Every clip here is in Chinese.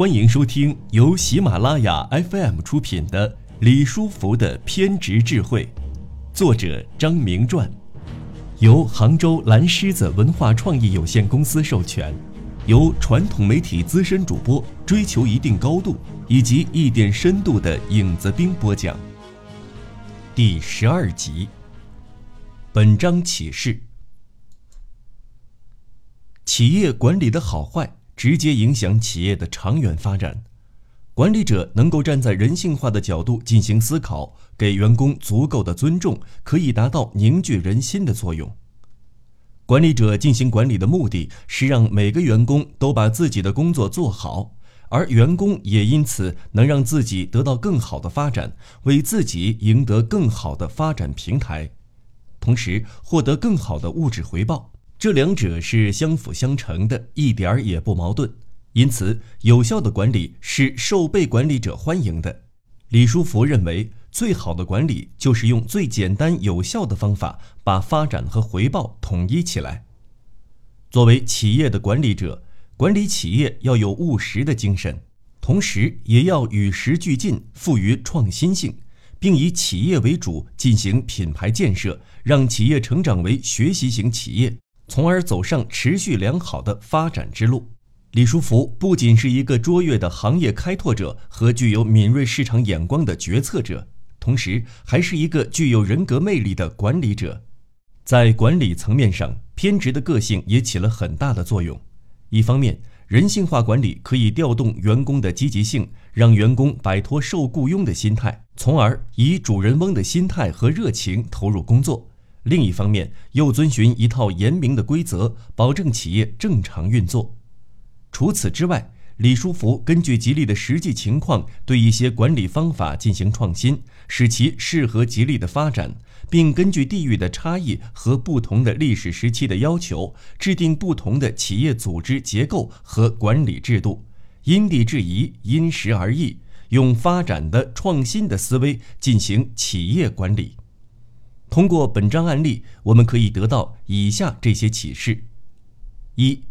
欢迎收听由喜马拉雅 FM 出品的《李书福的偏执智慧》，作者张明传，由杭州蓝狮子文化创意有限公司授权，由传统媒体资深主播追求一定高度以及一点深度的影子兵播讲。第十二集。本章启示：企业管理的好坏。直接影响企业的长远发展。管理者能够站在人性化的角度进行思考，给员工足够的尊重，可以达到凝聚人心的作用。管理者进行管理的目的是让每个员工都把自己的工作做好，而员工也因此能让自己得到更好的发展，为自己赢得更好的发展平台，同时获得更好的物质回报。这两者是相辅相成的，一点儿也不矛盾。因此，有效的管理是受被管理者欢迎的。李书福认为，最好的管理就是用最简单有效的方法把发展和回报统一起来。作为企业的管理者，管理企业要有务实的精神，同时也要与时俱进，富于创新性，并以企业为主进行品牌建设，让企业成长为学习型企业。从而走上持续良好的发展之路。李书福不仅是一个卓越的行业开拓者和具有敏锐市场眼光的决策者，同时还是一个具有人格魅力的管理者。在管理层面上，偏执的个性也起了很大的作用。一方面，人性化管理可以调动员工的积极性，让员工摆脱受雇佣的心态，从而以主人翁的心态和热情投入工作。另一方面，又遵循一套严明的规则，保证企业正常运作。除此之外，李书福根据吉利的实际情况，对一些管理方法进行创新，使其适合吉利的发展，并根据地域的差异和不同的历史时期的要求，制定不同的企业组织结构和管理制度，因地制宜，因时而异，用发展的创新的思维进行企业管理。通过本章案例，我们可以得到以下这些启示：一、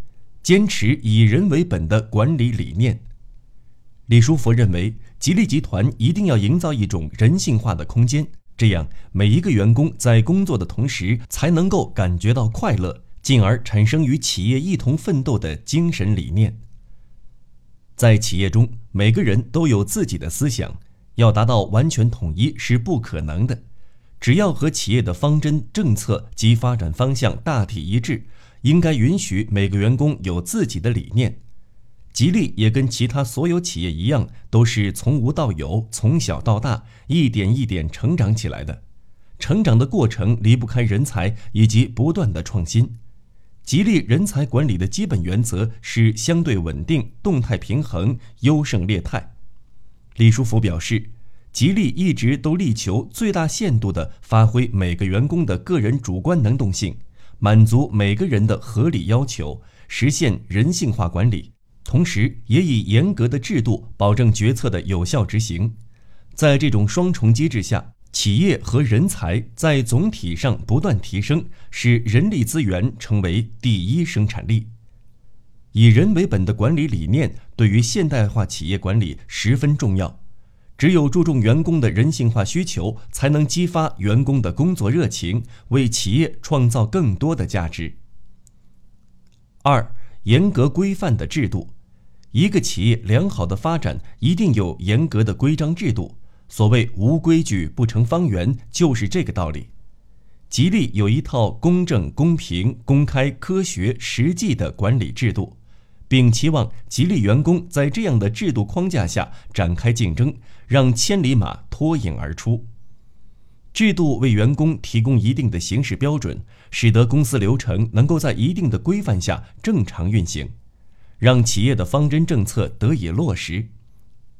坚持以人为本的管理理念。李书福认为，吉利集团一定要营造一种人性化的空间，这样每一个员工在工作的同时才能够感觉到快乐，进而产生与企业一同奋斗的精神理念。在企业中，每个人都有自己的思想，要达到完全统一是不可能的。只要和企业的方针政策及发展方向大体一致，应该允许每个员工有自己的理念。吉利也跟其他所有企业一样，都是从无到有、从小到大，一点一点成长起来的。成长的过程离不开人才以及不断的创新。吉利人才管理的基本原则是相对稳定、动态平衡、优胜劣汰。李书福表示。吉利一直都力求最大限度地发挥每个员工的个人主观能动性，满足每个人的合理要求，实现人性化管理，同时也以严格的制度保证决策的有效执行。在这种双重机制下，企业和人才在总体上不断提升，使人力资源成为第一生产力。以人为本的管理理念对于现代化企业管理十分重要。只有注重员工的人性化需求，才能激发员工的工作热情，为企业创造更多的价值。二、严格规范的制度，一个企业良好的发展一定有严格的规章制度。所谓“无规矩不成方圆”，就是这个道理。吉利有一套公正、公平、公开、科学、实际的管理制度。并期望吉利员工在这样的制度框架下展开竞争，让千里马脱颖而出。制度为员工提供一定的行事标准，使得公司流程能够在一定的规范下正常运行，让企业的方针政策得以落实。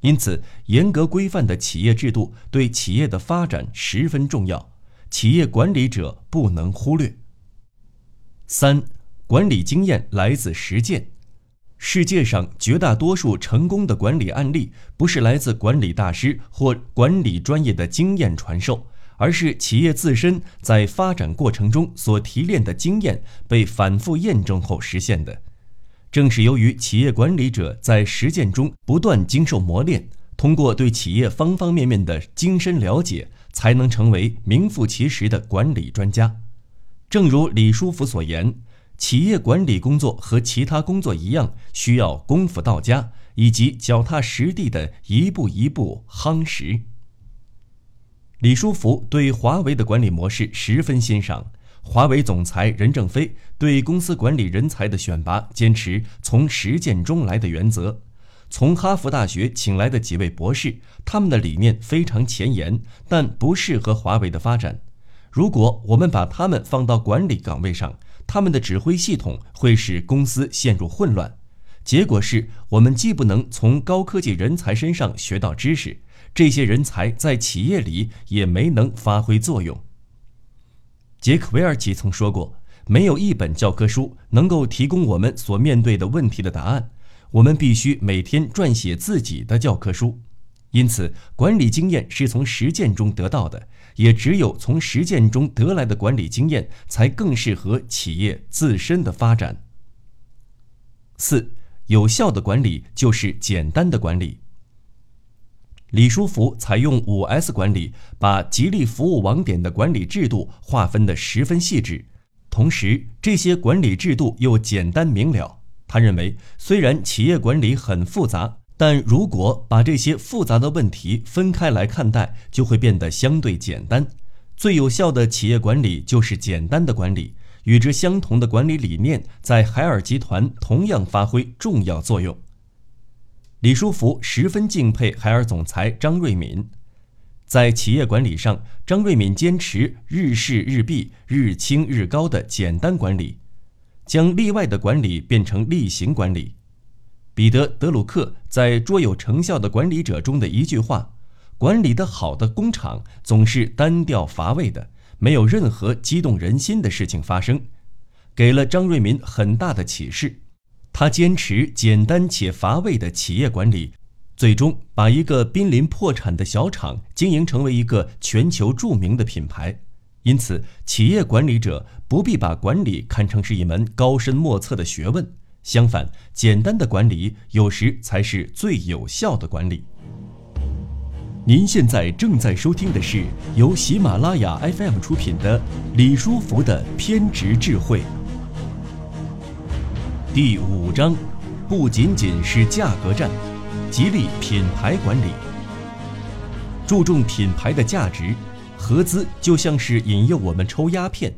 因此，严格规范的企业制度对企业的发展十分重要，企业管理者不能忽略。三，管理经验来自实践。世界上绝大多数成功的管理案例，不是来自管理大师或管理专业的经验传授，而是企业自身在发展过程中所提炼的经验被反复验证后实现的。正是由于企业管理者在实践中不断经受磨练，通过对企业方方面面的精深了解，才能成为名副其实的管理专家。正如李书福所言，企业管理工作和其他工作一样，需要功夫到家，以及脚踏实地的一步一步夯实。李书福对华为的管理模式十分欣赏。华为总裁任正非对公司管理人才的选拔坚持从实践中来的原则。从哈佛大学请来的几位博士，他们的理念非常前沿，但不适合华为的发展。如果我们把他们放到管理岗位上，他们的指挥系统会使公司陷入混乱。结果是我们既不能从高科技人才身上学到知识。这些人才在企业里也没能发挥作用。杰克韦尔奇曾说过：“没有一本教科书能够提供我们所面对的问题的答案，我们必须每天撰写自己的教科书。因此，管理经验是从实践中得到的，也只有从实践中得来的管理经验，才更适合企业自身的发展。”四，有效的管理就是简单的管理。李书福采用五 S 管理，把吉利服务网点的管理制度划分得十分细致，同时这些管理制度又简单明了。他认为，虽然企业管理很复杂，但如果把这些复杂的问题分开来看待，就会变得相对简单。最有效的企业管理就是简单的管理。与之相同的管理理念在海尔集团同样发挥重要作用。李书福十分敬佩海尔总裁张瑞敏，在企业管理上，张瑞敏坚持日事日毕、日清日高的简单管理，将例外的管理变成例行管理。彼得·德鲁克在《卓有成效的管理者》中的一句话：“管理的好的工厂总是单调乏味的，没有任何激动人心的事情发生”，给了张瑞敏很大的启示。他坚持简单且乏味的企业管理，最终把一个濒临破产的小厂经营成为一个全球著名的品牌。因此，企业管理者不必把管理看成是一门高深莫测的学问，相反，简单的管理有时才是最有效的管理。您现在正在收听的是由喜马拉雅 FM 出品的《李书福的偏执智慧》。第五章，不仅仅是价格战，吉利品牌管理，注重品牌的价值。合资就像是引诱我们抽鸦片，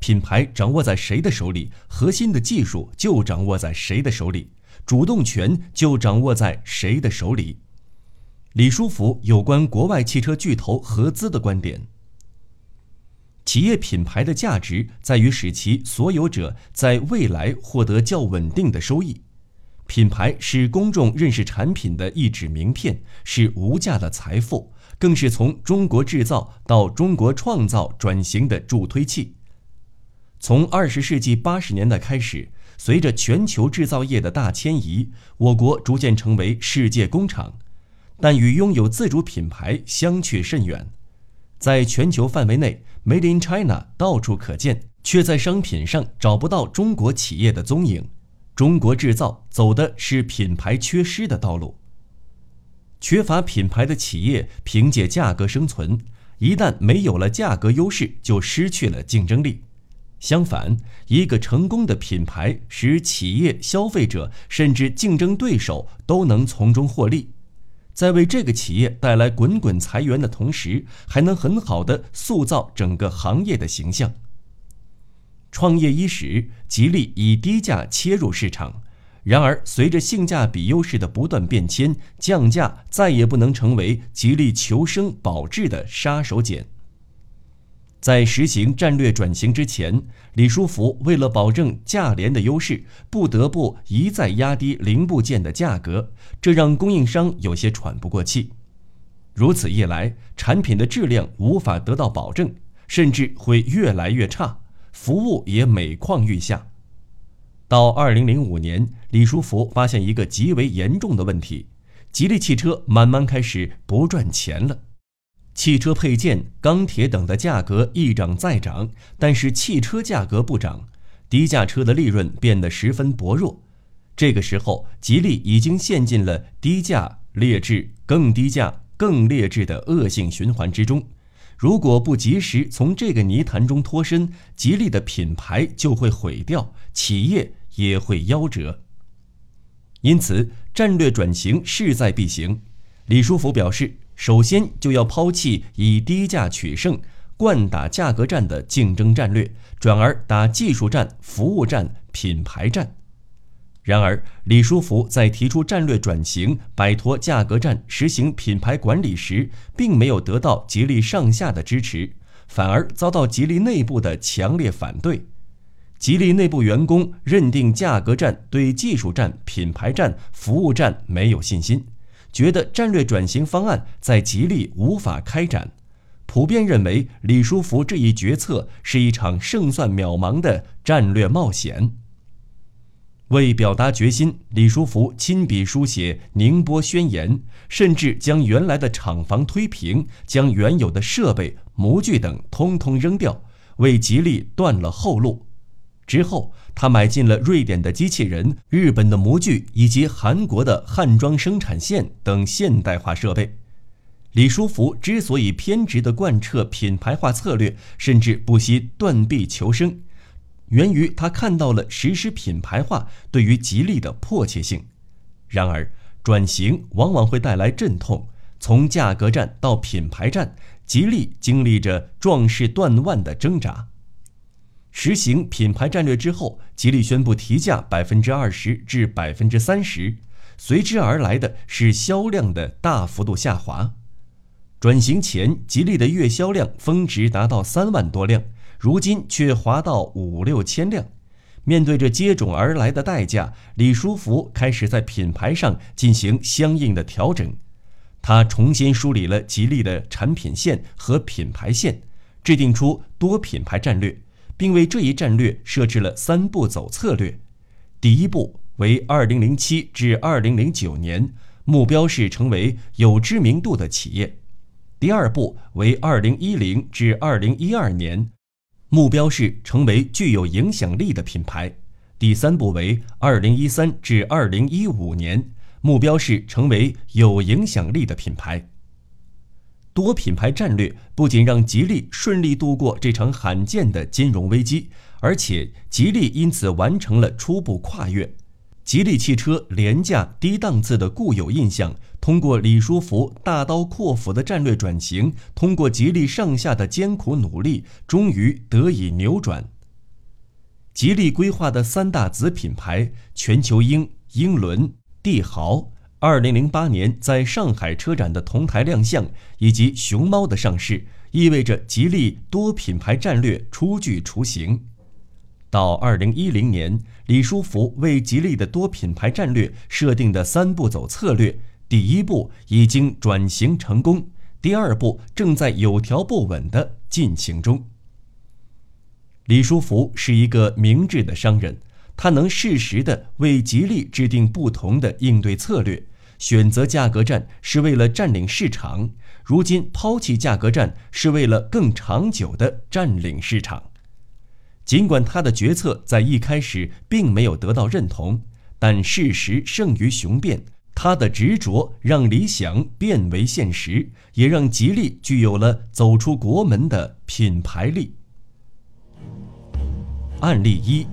品牌掌握在谁的手里，核心的技术就掌握在谁的手里，主动权就掌握在谁的手里。李书福有关国外汽车巨头合资的观点。企业品牌的价值在于使其所有者在未来获得较稳定的收益。品牌是公众认识产品的一纸名片，是无价的财富，更是从中国制造到中国创造转型的助推器。从二十世纪八十年代开始，随着全球制造业的大迁移，我国逐渐成为世界工厂，但与拥有自主品牌相去甚远。在全球范围内，Made in China 到处可见，却在商品上找不到中国企业的踪影。中国制造走的是品牌缺失的道路。缺乏品牌的企业凭借价格生存，一旦没有了价格优势，就失去了竞争力。相反，一个成功的品牌使企业、消费者甚至竞争对手都能从中获利。在为这个企业带来滚滚财源的同时，还能很好的塑造整个行业的形象。创业伊始，吉利以低价切入市场，然而随着性价比优势的不断变迁，降价再也不能成为吉利求生保质的杀手锏。在实行战略转型之前，李书福为了保证价廉的优势，不得不一再压低零部件的价格，这让供应商有些喘不过气。如此一来，产品的质量无法得到保证，甚至会越来越差，服务也每况愈下。到二零零五年，李书福发现一个极为严重的问题：吉利汽车慢慢开始不赚钱了。汽车配件、钢铁等的价格一涨再涨，但是汽车价格不涨，低价车的利润变得十分薄弱。这个时候，吉利已经陷进了低价劣质、更低价、更劣质的恶性循环之中。如果不及时从这个泥潭中脱身，吉利的品牌就会毁掉，企业也会夭折。因此，战略转型势在必行。李书福表示，首先就要抛弃以低价取胜、惯打价格战的竞争战略，转而打技术战、服务战、品牌战。然而，李书福在提出战略转型、摆脱价格战、实行品牌管理时，并没有得到吉利上下的支持，反而遭到吉利内部的强烈反对。吉利内部员工认定价格战对技术战、品牌战、服务战没有信心，觉得战略转型方案在吉利无法开展，普遍认为李书福这一决策是一场胜算渺茫的战略冒险。为表达决心，李书福亲笔书写宁波宣言，甚至将原来的厂房推平，将原有的设备、模具等通通扔掉，为吉利断了后路。之后，他买进了瑞典的机器人、日本的模具以及韩国的焊装生产线等现代化设备。李书福之所以偏执地贯彻品牌化策略，甚至不惜断臂求生。源于他看到了实施品牌化对于吉利的迫切性。然而，转型往往会带来阵痛。从价格战到品牌战，吉利经历着壮士断腕的挣扎。实行品牌战略之后，吉利宣布提价百分之二十至百分之三十，随之而来的是销量的大幅度下滑。转型前，吉利的月销量峰值达到三万多辆。如今却滑到五六千辆，面对着接踵而来的代价，李书福开始在品牌上进行相应的调整。他重新梳理了吉利的产品线和品牌线，制定出多品牌战略，并为这一战略设置了三步走策略。第一步为二零零七至二零零九年，目标是成为有知名度的企业；第二步为二零一零至二零一二年。目标是成为具有影响力的品牌。第三步为二零一三至二零一五年，目标是成为有影响力的品牌。多品牌战略不仅让吉利顺利度过这场罕见的金融危机，而且吉利因此完成了初步跨越。吉利汽车廉价低档次的固有印象，通过李书福大刀阔斧的战略转型，通过吉利上下的艰苦努力，终于得以扭转。吉利规划的三大子品牌全球鹰、英伦、帝豪，二零零八年在上海车展的同台亮相，以及熊猫的上市，意味着吉利多品牌战略初具雏形。到二零一零年，李书福为吉利的多品牌战略设定的三步走策略，第一步已经转型成功，第二步正在有条不紊地进行中。李书福是一个明智的商人，他能适时地为吉利制定不同的应对策略。选择价格战是为了占领市场，如今抛弃价格战是为了更长久地占领市场。尽管他的决策在一开始并没有得到认同，但事实胜于雄辩。他的执着让理想变为现实，也让吉利具有了走出国门的品牌力。案例一：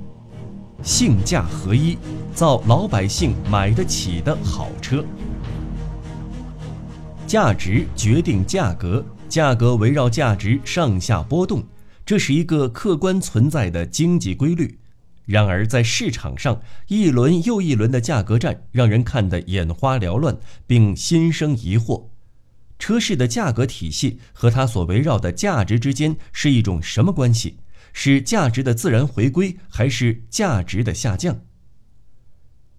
性价合一，造老百姓买得起的好车。价值决定价格，价格围绕价值上下波动。这是一个客观存在的经济规律，然而在市场上，一轮又一轮的价格战让人看得眼花缭乱，并心生疑惑：车市的价格体系和它所围绕的价值之间是一种什么关系？是价值的自然回归，还是价值的下降？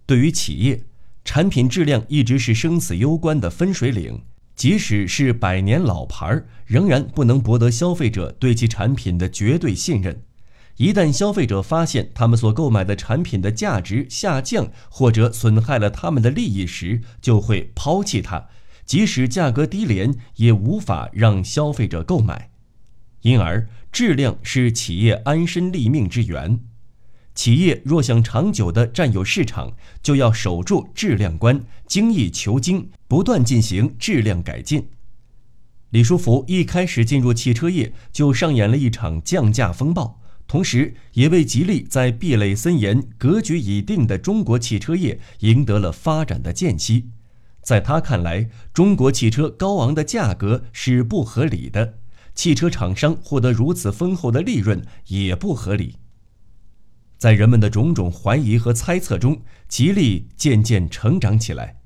对于企业，产品质量一直是生死攸关的分水岭。即使是百年老牌儿，仍然不能博得消费者对其产品的绝对信任。一旦消费者发现他们所购买的产品的价值下降，或者损害了他们的利益时，就会抛弃它。即使价格低廉，也无法让消费者购买。因而，质量是企业安身立命之源。企业若想长久地占有市场，就要守住质量关，精益求精，不断进行质量改进。李书福一开始进入汽车业，就上演了一场降价风暴，同时也为吉利在壁垒森严、格局已定的中国汽车业赢得了发展的间隙。在他看来，中国汽车高昂的价格是不合理的，汽车厂商获得如此丰厚的利润也不合理。在人们的种种怀疑和猜测中，吉利渐渐成长起来。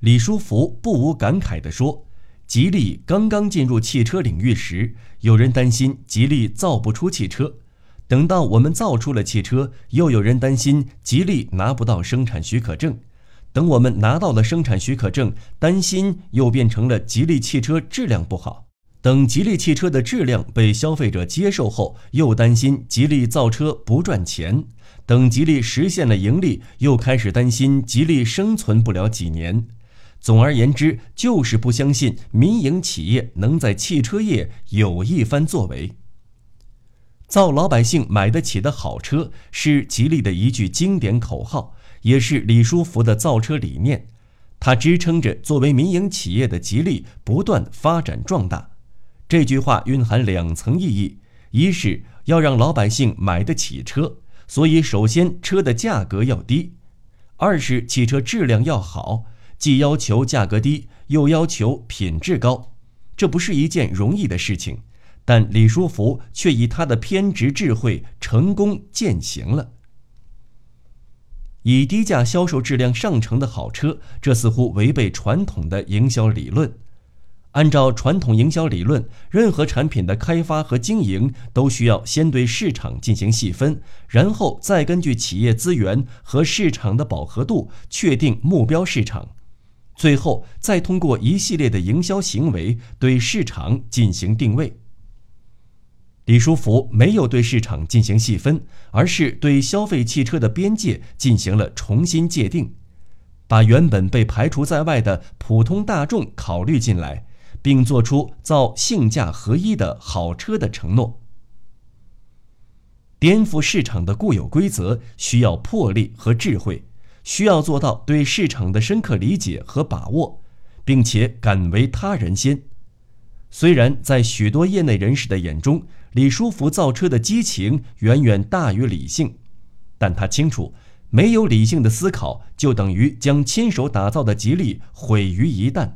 李书福不无感慨地说。吉利刚刚进入汽车领域时，有人担心吉利造不出汽车；等到我们造出了汽车，又有人担心吉利拿不到生产许可证；等我们拿到了生产许可证，担心又变成了吉利汽车质量不好；等吉利汽车的质量被消费者接受后，又担心吉利造车不赚钱；等吉利实现了盈利，又开始担心吉利生存不了几年。总而言之，就是不相信民营企业能在汽车业有一番作为。造老百姓买得起的好车是吉利的一句经典口号，也是李书福的造车理念。它支撑着作为民营企业的吉利不断发展壮大。这句话蕴含两层意义：一是要让老百姓买得起车，所以首先车的价格要低；二是汽车质量要好。既要求价格低，又要求品质高，这不是一件容易的事情。但李书福却以他的偏执智慧成功践行了。以低价销售质量上乘的好车，这似乎违背传统的营销理论。按照传统营销理论，任何产品的开发和经营都需要先对市场进行细分，然后再根据企业资源和市场的饱和度确定目标市场。最后再通过一系列的营销行为对市场进行定位。李书福没有对市场进行细分，而是对消费汽车的边界进行了重新界定，把原本被排除在外的普通大众考虑进来，并做出造性价合一的好车的承诺。颠覆市场的固有规则需要魄力和智慧。需要做到对市场的深刻理解和把握，并且敢为他人先。虽然在许多业内人士的眼中，李书福造车的激情远远大于理性，但他清楚，没有理性的思考，就等于将亲手打造的吉利毁于一旦。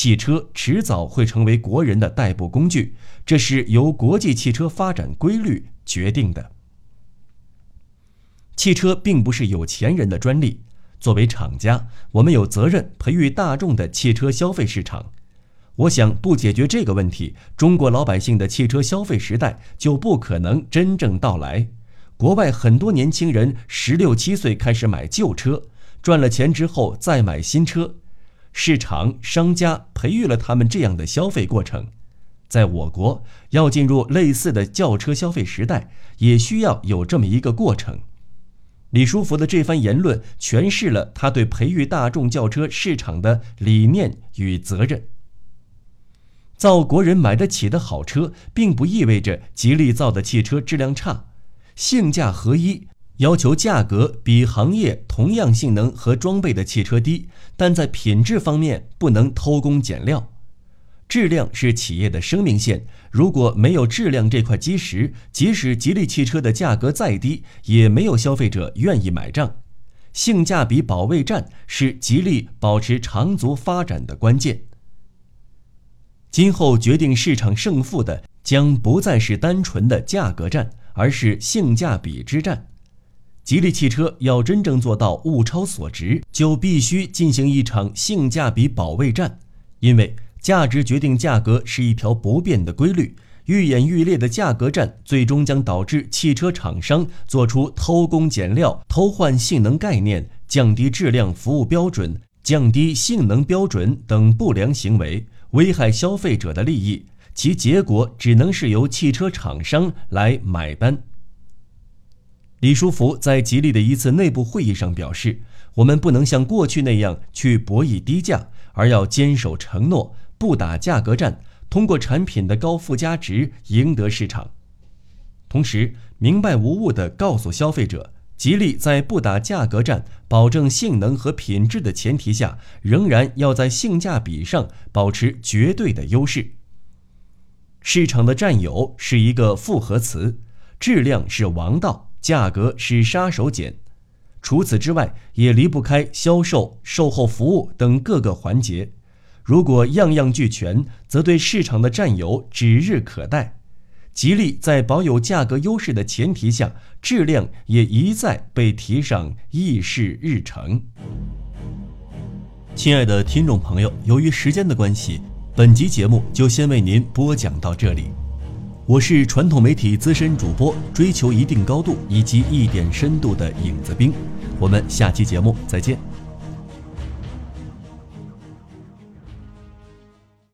汽车迟早会成为国人的代步工具，这是由国际汽车发展规律决定的。汽车并不是有钱人的专利。作为厂家，我们有责任培育大众的汽车消费市场。我想，不解决这个问题，中国老百姓的汽车消费时代就不可能真正到来。国外很多年轻人十六七岁开始买旧车，赚了钱之后再买新车，市场商家培育了他们这样的消费过程。在我国，要进入类似的轿车消费时代，也需要有这么一个过程。李书福的这番言论诠释了他对培育大众轿车市场的理念与责任。造国人买得起的好车，并不意味着吉利造的汽车质量差。性价合一，要求价格比行业同样性能和装备的汽车低，但在品质方面不能偷工减料。质量是企业的生命线，如果没有质量这块基石，即使吉利汽车的价格再低，也没有消费者愿意买账。性价比保卫战是吉利保持长足发展的关键。今后决定市场胜负的将不再是单纯的价格战，而是性价比之战。吉利汽车要真正做到物超所值，就必须进行一场性价比保卫战，因为。价值决定价格是一条不变的规律，愈演愈烈的价格战最终将导致汽车厂商做出偷工减料、偷换性能概念、降低质量服务标准、降低性能标准等不良行为，危害消费者的利益，其结果只能是由汽车厂商来买单。李书福在吉利的一次内部会议上表示：“我们不能像过去那样去博弈低价，而要坚守承诺。”不打价格战，通过产品的高附加值赢得市场。同时明白无误地告诉消费者，吉利在不打价格战、保证性能和品质的前提下，仍然要在性价比上保持绝对的优势。市场的占有是一个复合词，质量是王道，价格是杀手锏。除此之外，也离不开销售、售后服务等各个环节。如果样样俱全，则对市场的占有指日可待。吉利在保有价格优势的前提下，质量也一再被提上议事日程。亲爱的听众朋友，由于时间的关系，本集节目就先为您播讲到这里。我是传统媒体资深主播，追求一定高度以及一点深度的影子兵。我们下期节目再见。